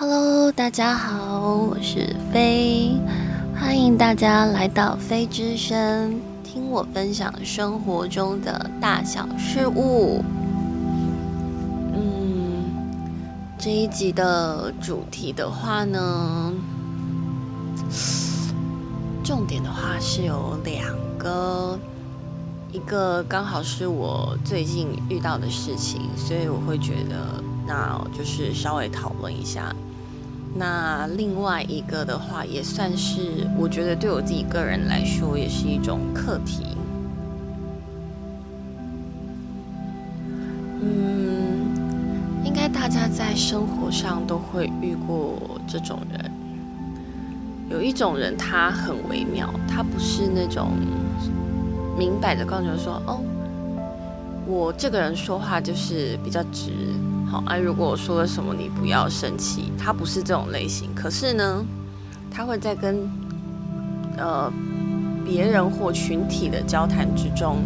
Hello，大家好，我是飞，欢迎大家来到飞之声，听我分享生活中的大小事物。嗯，这一集的主题的话呢，重点的话是有两个，一个刚好是我最近遇到的事情，所以我会觉得，那就是稍微讨论一下。那另外一个的话，也算是我觉得对我自己个人来说，也是一种课题。嗯，应该大家在生活上都会遇过这种人。有一种人，他很微妙，他不是那种明摆着告诉你说：“哦，我这个人说话就是比较直。”好啊，如果我说了什么，你不要生气。他不是这种类型，可是呢，他会在跟呃别人或群体的交谈之中，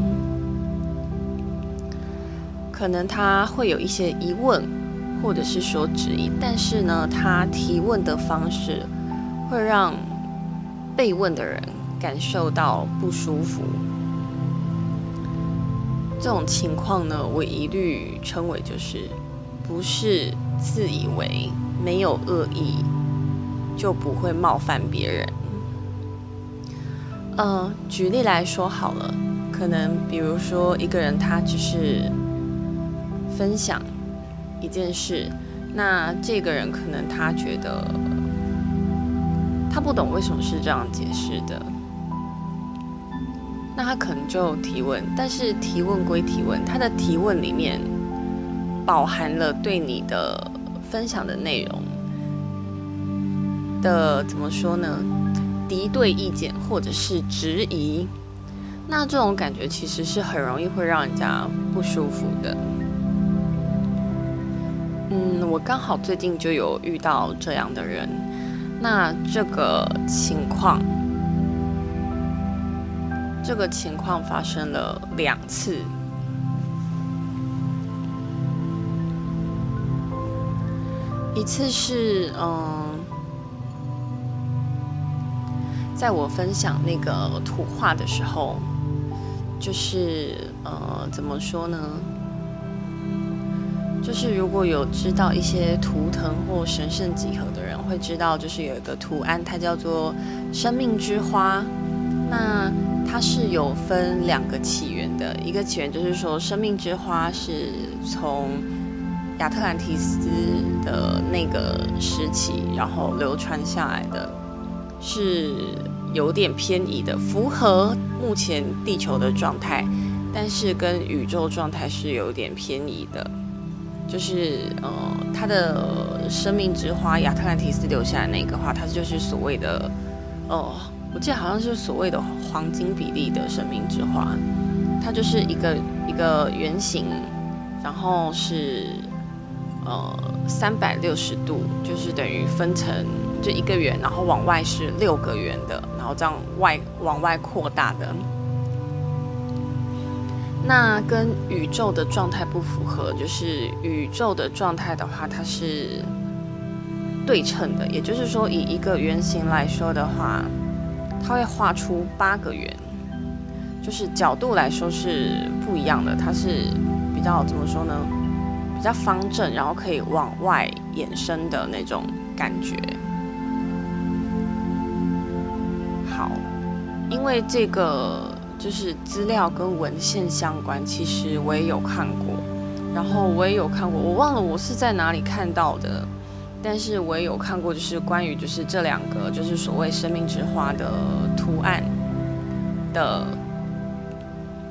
可能他会有一些疑问，或者是说质疑，但是呢，他提问的方式会让被问的人感受到不舒服。这种情况呢，我一律称为就是。不是自以为没有恶意就不会冒犯别人。嗯，举例来说好了，可能比如说一个人他只是分享一件事，那这个人可能他觉得他不懂为什么是这样解释的，那他可能就提问，但是提问归提问，他的提问里面。饱含了对你的分享的内容的怎么说呢？敌对意见或者是质疑，那这种感觉其实是很容易会让人家不舒服的。嗯，我刚好最近就有遇到这样的人，那这个情况，这个情况发生了两次。一次是嗯，在我分享那个图画的时候，就是呃，怎么说呢？就是如果有知道一些图腾或神圣几何的人，会知道就是有一个图案，它叫做生命之花。那它是有分两个起源的，一个起源就是说，生命之花是从。亚特兰提斯的那个时期，然后流传下来的，是有点偏移的，符合目前地球的状态，但是跟宇宙状态是有点偏移的。就是呃，它的生命之花亚特兰提斯留下来那个话，它就是所谓的，哦，我记得好像是所谓的黄金比例的生命之花，它就是一个一个圆形，然后是。呃，三百六十度就是等于分成这一个圆，然后往外是六个圆的，然后这样外往外扩大的。那跟宇宙的状态不符合，就是宇宙的状态的话，它是对称的，也就是说，以一个圆形来说的话，它会画出八个圆，就是角度来说是不一样的，它是比较怎么说呢？比较方正，然后可以往外延伸的那种感觉。好，因为这个就是资料跟文献相关，其实我也有看过，然后我也有看过，我忘了我是在哪里看到的，但是我也有看过，就是关于就是这两个就是所谓生命之花的图案的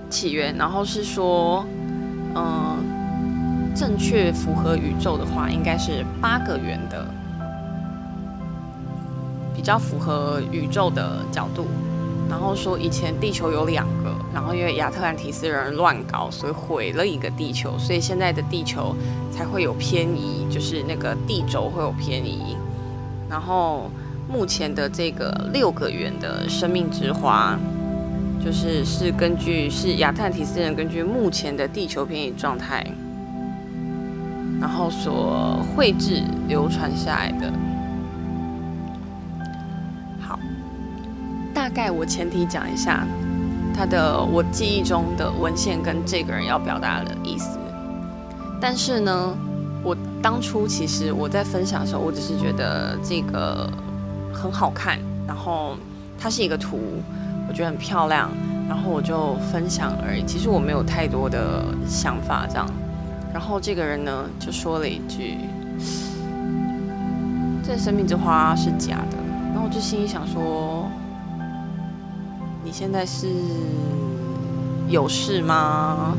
起源，然后是说，嗯。正确符合宇宙的话，应该是八个圆的，比较符合宇宙的角度。然后说以前地球有两个，然后因为亚特兰提斯人乱搞，所以毁了一个地球，所以现在的地球才会有偏移，就是那个地轴会有偏移。然后目前的这个六个圆的生命之花，就是是根据是亚特兰提斯人根据目前的地球偏移状态。然后所绘制流传下来的。好，大概我前提讲一下他的我记忆中的文献跟这个人要表达的意思。但是呢，我当初其实我在分享的时候，我只是觉得这个很好看，然后它是一个图，我觉得很漂亮，然后我就分享而已。其实我没有太多的想法这样。然后这个人呢就说了一句：“这生命之花是假的。”然后我就心里想说：“你现在是有事吗？”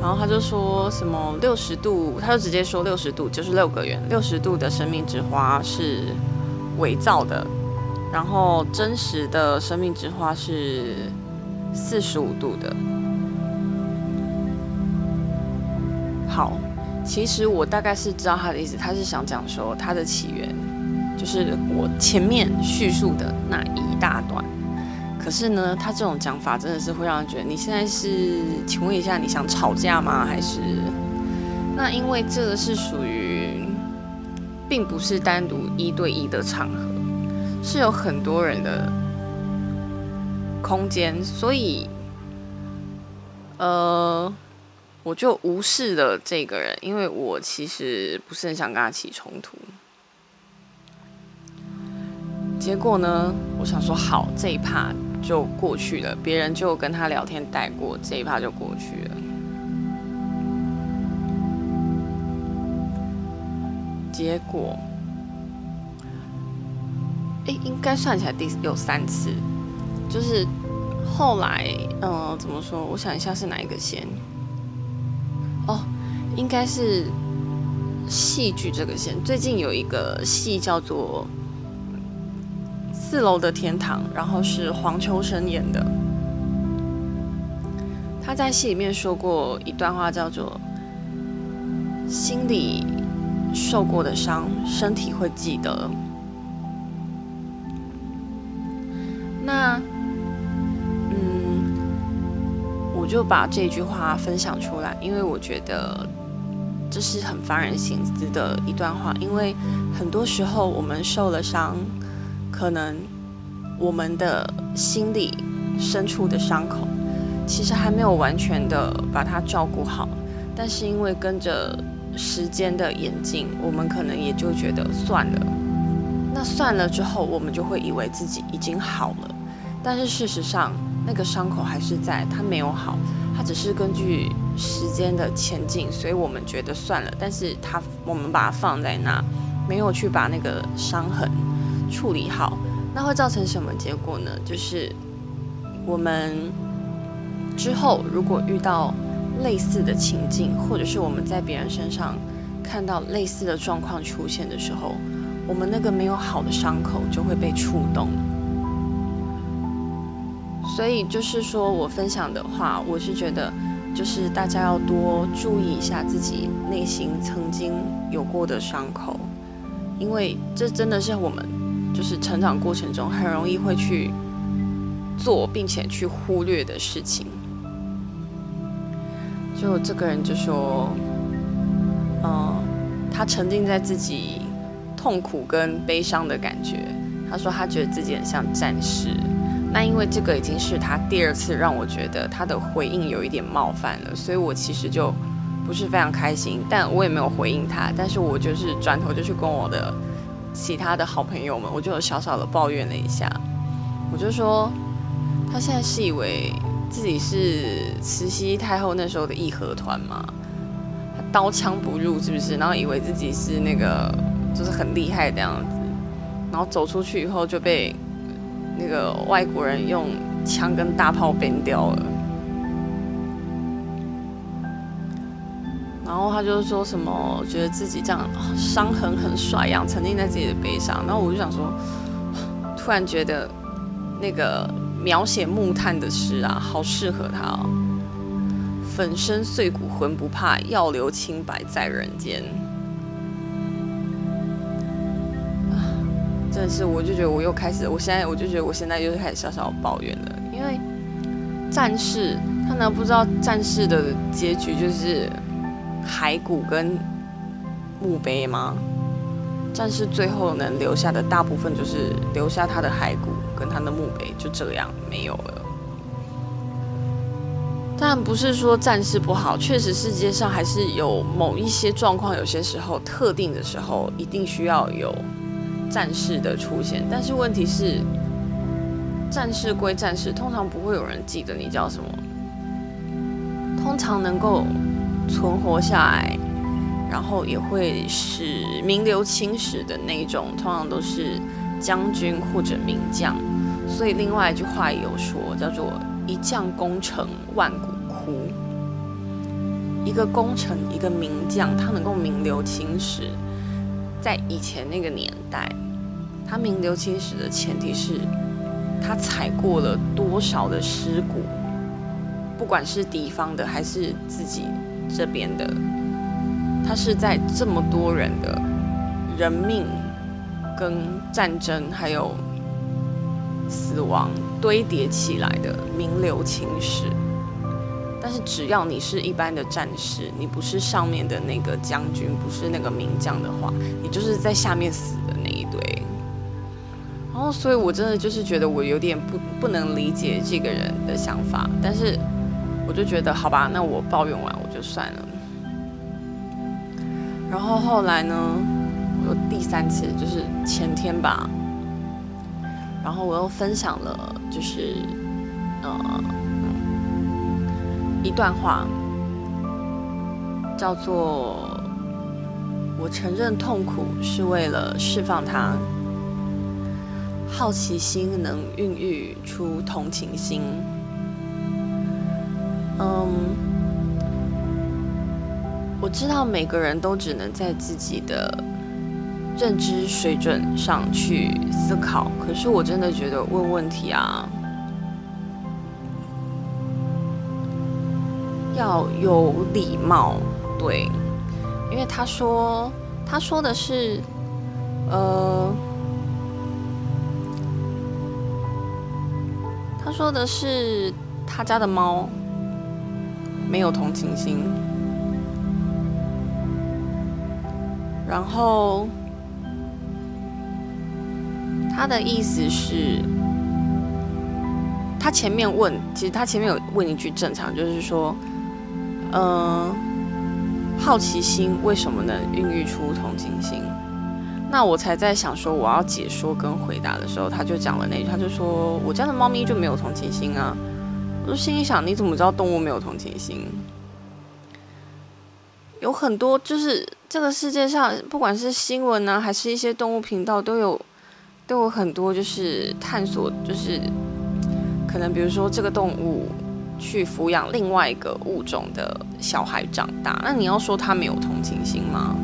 然后他就说什么六十度，他就直接说六十度就是六个圆，六十度的生命之花是伪造的，然后真实的生命之花是四十五度的。其实我大概是知道他的意思，他是想讲说他的起源就是我前面叙述的那一大段。可是呢，他这种讲法真的是会让人觉得，你现在是，请问一下，你想吵架吗？还是？那因为这个是属于，并不是单独一对一的场合，是有很多人的空间，所以，呃。我就无视了这个人，因为我其实不是很想跟他起冲突。结果呢，我想说好，这一趴就过去了，别人就跟他聊天带过，这一趴就过去了。结果，哎，应该算起来第有三次，就是后来，嗯，怎么说？我想一下是哪一个先。哦，应该是戏剧这个线。最近有一个戏叫做《四楼的天堂》，然后是黄秋生演的。他在戏里面说过一段话，叫做“心里受过的伤，身体会记得”。那。就把这句话分享出来，因为我觉得这是很发人深思的一段话。因为很多时候我们受了伤，可能我们的心里深处的伤口，其实还没有完全的把它照顾好。但是因为跟着时间的演进，我们可能也就觉得算了。那算了之后，我们就会以为自己已经好了，但是事实上。那个伤口还是在，它没有好，它只是根据时间的前进，所以我们觉得算了。但是它，我们把它放在那，没有去把那个伤痕处理好，那会造成什么结果呢？就是我们之后如果遇到类似的情境，或者是我们在别人身上看到类似的状况出现的时候，我们那个没有好的伤口就会被触动。所以就是说我分享的话，我是觉得，就是大家要多注意一下自己内心曾经有过的伤口，因为这真的是我们就是成长过程中很容易会去做并且去忽略的事情。就这个人就说，嗯，他沉浸在自己痛苦跟悲伤的感觉，他说他觉得自己很像战士。那因为这个已经是他第二次让我觉得他的回应有一点冒犯了，所以我其实就不是非常开心，但我也没有回应他，但是我就是转头就去跟我的其他的好朋友们，我就有小小的抱怨了一下，我就说他现在是以为自己是慈禧太后那时候的义和团吗？刀枪不入是不是？然后以为自己是那个就是很厉害的样子，然后走出去以后就被。那个外国人用枪跟大炮崩掉了，然后他就说什么觉得自己这样伤痕很帅一样，沉浸在自己的悲伤。然后我就想说，突然觉得那个描写木炭的诗啊，好适合他哦。粉身碎骨浑不怕，要留清白在人间。但是我就觉得我又开始，我现在我就觉得我现在又开始小小抱怨了，因为战士他呢不知道战士的结局就是骸骨跟墓碑吗？战士最后能留下的大部分就是留下他的骸骨跟他的墓碑，就这样没有了。但不是说战士不好，确实世界上还是有某一些状况，有些时候特定的时候一定需要有战士的出现。但是问题是，战士归战士，通常不会有人记得你叫什么。通常能够存活下来，然后也会使名留青史的那种，通常都是将军或者名将。所以另外一句话也有说，叫做。一将功成万骨枯。一个功臣，一个名将，他能够名留青史，在以前那个年代，他名留青史的前提是，他踩过了多少的尸骨，不管是敌方的还是自己这边的，他是在这么多人的人命跟战争还有。死亡堆叠起来的名留青史，但是只要你是一般的战士，你不是上面的那个将军，不是那个名将的话，你就是在下面死的那一堆。然后，所以我真的就是觉得我有点不不能理解这个人的想法，但是我就觉得好吧，那我抱怨完我就算了。然后后来呢，我第三次就是前天吧。然后我又分享了，就是呃一段话，叫做“我承认痛苦是为了释放它，好奇心能孕育出同情心。”嗯，我知道每个人都只能在自己的。认知水准上去思考，可是我真的觉得问问题啊，要有礼貌，对，因为他说他说的是，呃，他说的是他家的猫没有同情心，然后。他的意思是，他前面问，其实他前面有问一句正常，就是说，嗯，好奇心为什么能孕育出同情心？那我才在想说，我要解说跟回答的时候，他就讲了那句，他就说我家的猫咪就没有同情心啊。我就心里想，你怎么知道动物没有同情心？有很多，就是这个世界上，不管是新闻呢，还是一些动物频道，都有。都有很多就是探索，就是可能比如说这个动物去抚养另外一个物种的小孩长大，那你要说他没有同情心吗？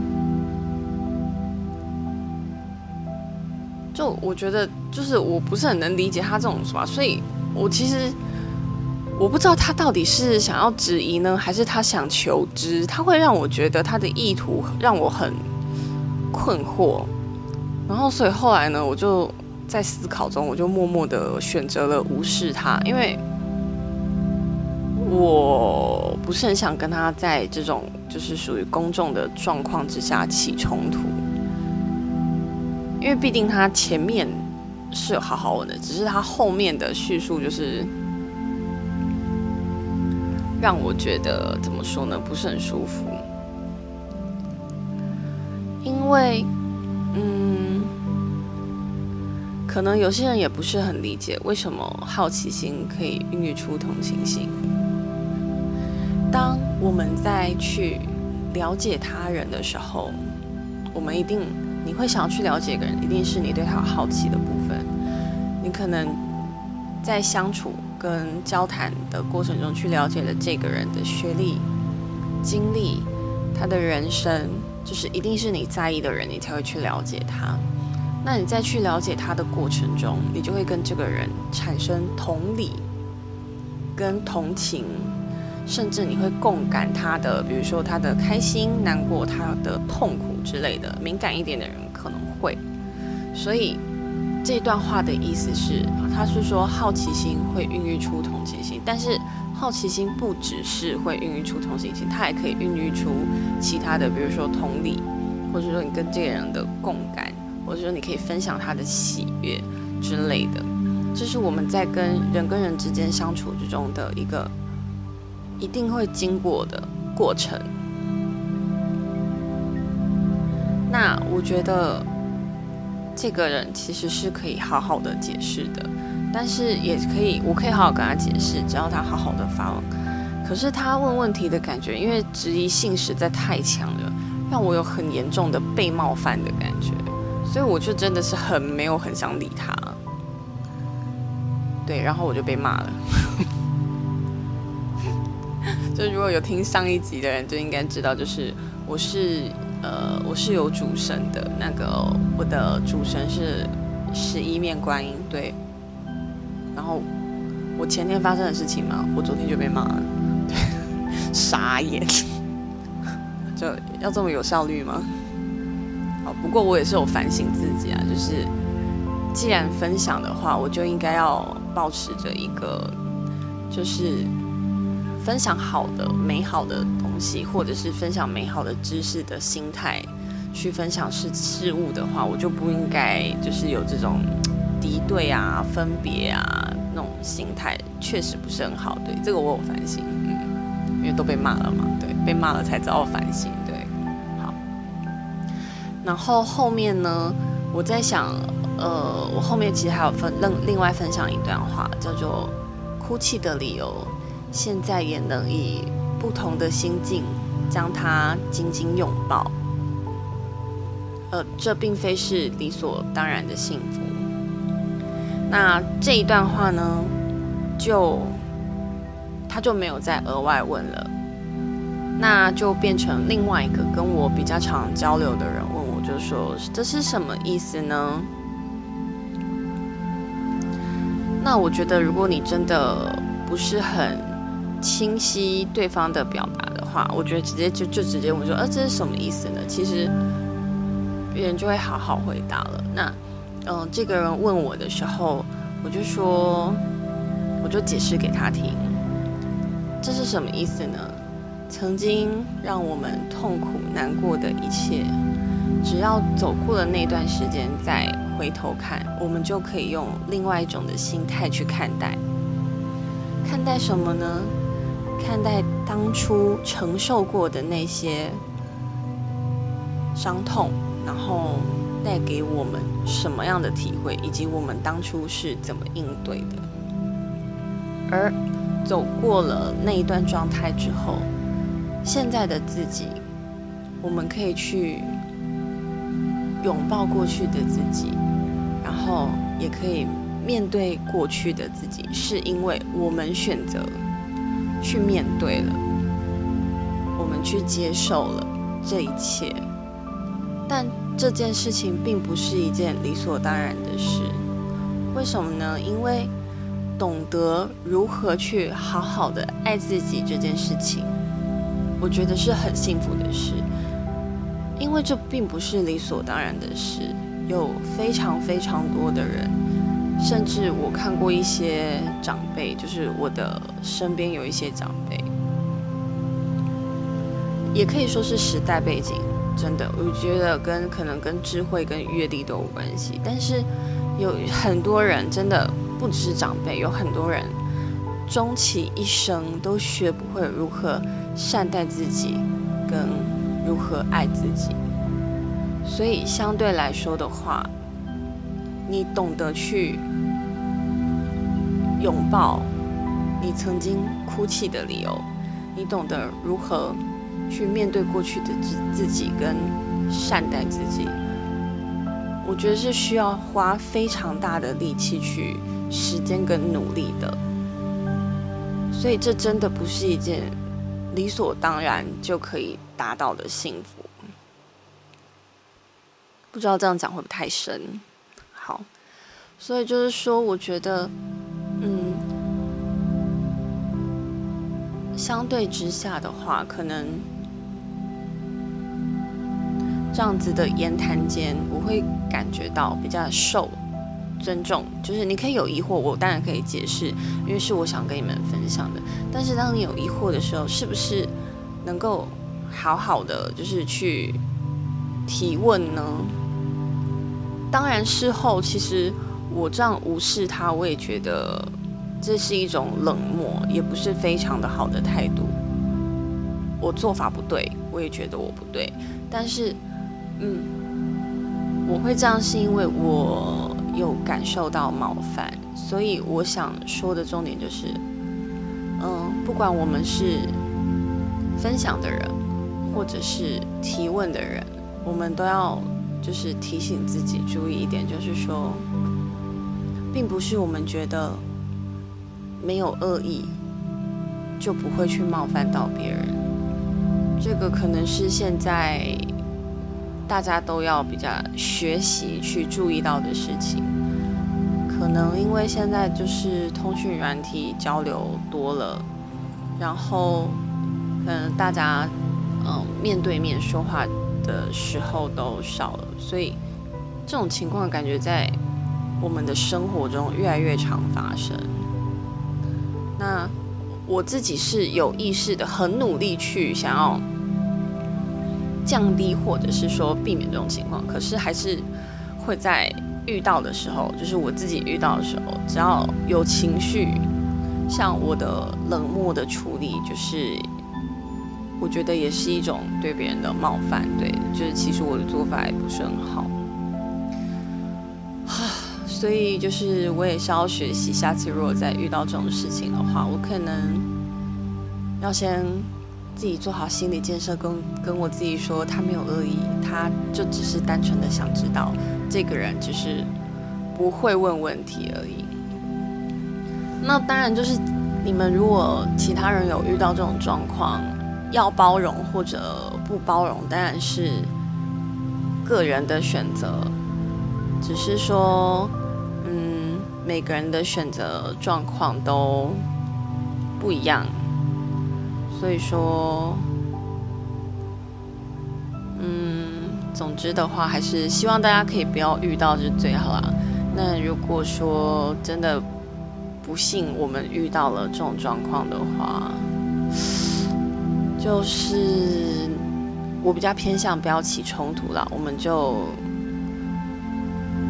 就我觉得，就是我不是很能理解他这种说法，所以我其实我不知道他到底是想要质疑呢，还是他想求知，他会让我觉得他的意图让我很困惑。然后，所以后来呢，我就在思考中，我就默默的选择了无视他，因为我不是很想跟他在这种就是属于公众的状况之下起冲突，因为毕竟他前面是有好好问的，只是他后面的叙述就是让我觉得怎么说呢，不是很舒服，因为。嗯，可能有些人也不是很理解为什么好奇心可以孕育出同情心。当我们在去了解他人的时候，我们一定你会想要去了解一个人，一定是你对他好奇的部分。你可能在相处跟交谈的过程中去了解了这个人的学历、经历、他的人生。就是一定是你在意的人，你才会去了解他。那你在去了解他的过程中，你就会跟这个人产生同理、跟同情，甚至你会共感他的，比如说他的开心、难过、他的痛苦之类的。敏感一点的人可能会。所以这段话的意思是，他是说好奇心会孕育出同情心，但是。好奇心不只是会孕育出同情心，它还可以孕育出其他的，比如说同理，或者说你跟这个人的共感，或者说你可以分享他的喜悦之类的。这是我们在跟人跟人之间相处之中的一个一定会经过的过程。那我觉得这个人其实是可以好好的解释的。但是也可以，我可以好好跟他解释，只要他好好的发问。可是他问问题的感觉，因为质疑性实在太强了，让我有很严重的被冒犯的感觉，所以我就真的是很没有很想理他。对，然后我就被骂了。就如果有听上一集的人，就应该知道，就是我是呃我是有主神的，那个我的主神是十一面观音，对。然后我前天发生的事情嘛，我昨天就被骂了，对，傻眼，就要这么有效率吗？好，不过我也是有反省自己啊，就是既然分享的话，我就应该要保持着一个，就是分享好的、美好的东西，或者是分享美好的知识的心态去分享事事物的话，我就不应该就是有这种。敌对啊，分别啊，那种心态确实不是很好。对，这个我有反省，嗯，因为都被骂了嘛，对，被骂了才知道反省，对，好。然后后面呢，我在想，呃，我后面其实还有分另另外分享一段话，叫做“哭泣的理由，现在也能以不同的心境将它紧紧拥抱。呃，这并非是理所当然的幸福。”那这一段话呢，就他就没有再额外问了，那就变成另外一个跟我比较常交流的人问我，就说这是什么意思呢？那我觉得，如果你真的不是很清晰对方的表达的话，我觉得直接就就直接问说，呃，这是什么意思呢？其实别人就会好好回答了。那。嗯，这个人问我的时候，我就说，我就解释给他听，这是什么意思呢？曾经让我们痛苦难过的一切，只要走过了那段时间，再回头看，我们就可以用另外一种的心态去看待。看待什么呢？看待当初承受过的那些伤痛，然后。带给我们什么样的体会，以及我们当初是怎么应对的？而走过了那一段状态之后，现在的自己，我们可以去拥抱过去的自己，然后也可以面对过去的自己，是因为我们选择去面对了，我们去接受了这一切，但。这件事情并不是一件理所当然的事，为什么呢？因为懂得如何去好好的爱自己这件事情，我觉得是很幸福的事。因为这并不是理所当然的事，有非常非常多的人，甚至我看过一些长辈，就是我的身边有一些长辈，也可以说是时代背景。真的，我觉得跟可能跟智慧跟阅历都有关系。但是有很多人真的不只是长辈，有很多人终其一生都学不会如何善待自己，跟如何爱自己。所以相对来说的话，你懂得去拥抱你曾经哭泣的理由，你懂得如何。去面对过去的自自己跟善待自己，我觉得是需要花非常大的力气去时间跟努力的，所以这真的不是一件理所当然就可以达到的幸福。不知道这样讲会不会太深？所以就是说，我觉得，嗯，相对之下的话，可能。这样子的言谈间，我会感觉到比较受尊重，就是你可以有疑惑，我当然可以解释，因为是我想跟你们分享的。但是当你有疑惑的时候，是不是能够好好的就是去提问呢？当然事后，其实我这样无视他，我也觉得这是一种冷漠，也不是非常的好的态度。我做法不对，我也觉得我不对，但是，嗯，我会这样是因为我有感受到冒犯，所以我想说的重点就是，嗯，不管我们是分享的人，或者是提问的人，我们都要就是提醒自己注意一点，就是说，并不是我们觉得没有恶意，就不会去冒犯到别人。这个可能是现在大家都要比较学习去注意到的事情。可能因为现在就是通讯软体交流多了，然后可能大家嗯面对面说话的时候都少了，所以这种情况感觉在我们的生活中越来越常发生。那我自己是有意识的，很努力去想要。降低或者是说避免这种情况，可是还是会在遇到的时候，就是我自己遇到的时候，只要有情绪，像我的冷漠的处理，就是我觉得也是一种对别人的冒犯，对，就是其实我的做法也不是很好，所以就是我也是要学习，下次如果再遇到这种事情的话，我可能要先。自己做好心理建设，跟跟我自己说，他没有恶意，他就只是单纯的想知道这个人只是不会问问题而已。那当然就是你们如果其他人有遇到这种状况，要包容或者不包容，当然是个人的选择。只是说，每个人的选择状况都不一样。所以说，嗯，总之的话，还是希望大家可以不要遇到，是最好啦。那如果说真的不幸我们遇到了这种状况的话，就是我比较偏向不要起冲突啦，我们就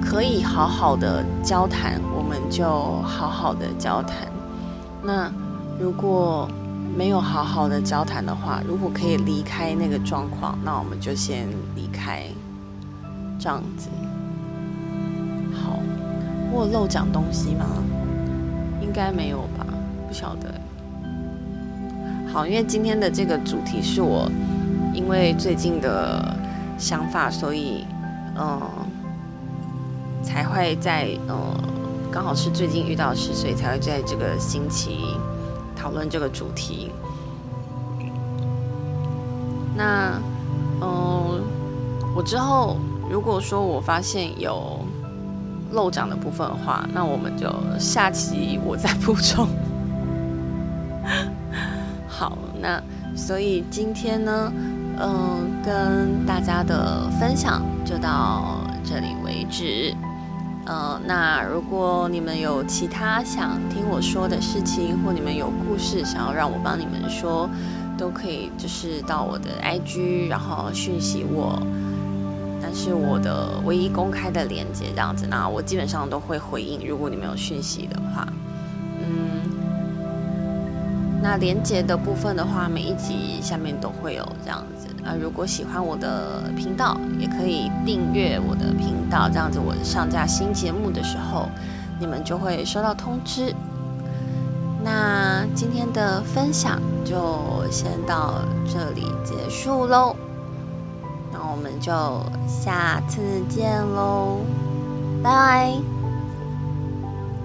可以好好的交谈，我们就好好的交谈。那如果没有好好的交谈的话，如果可以离开那个状况，那我们就先离开，这样子。好，我漏讲东西吗？应该没有吧，不晓得。好，因为今天的这个主题是我因为最近的想法，所以嗯，才会在嗯，刚好是最近遇到事，所以才会在这个星期。讨论这个主题。那，嗯，我之后如果说我发现有漏讲的部分的话，那我们就下期我再补充。好，那所以今天呢，嗯，跟大家的分享就到这里为止。呃，那如果你们有其他想听我说的事情，或你们有故事想要让我帮你们说，都可以就是到我的 IG，然后讯息我。但是我的唯一公开的连接这样子，那我基本上都会回应。如果你们有讯息的话，那连接的部分的话，每一集下面都会有这样子。啊，如果喜欢我的频道，也可以订阅我的频道，这样子我上架新节目的时候，你们就会收到通知。那今天的分享就先到这里结束喽，那我们就下次见喽，拜拜。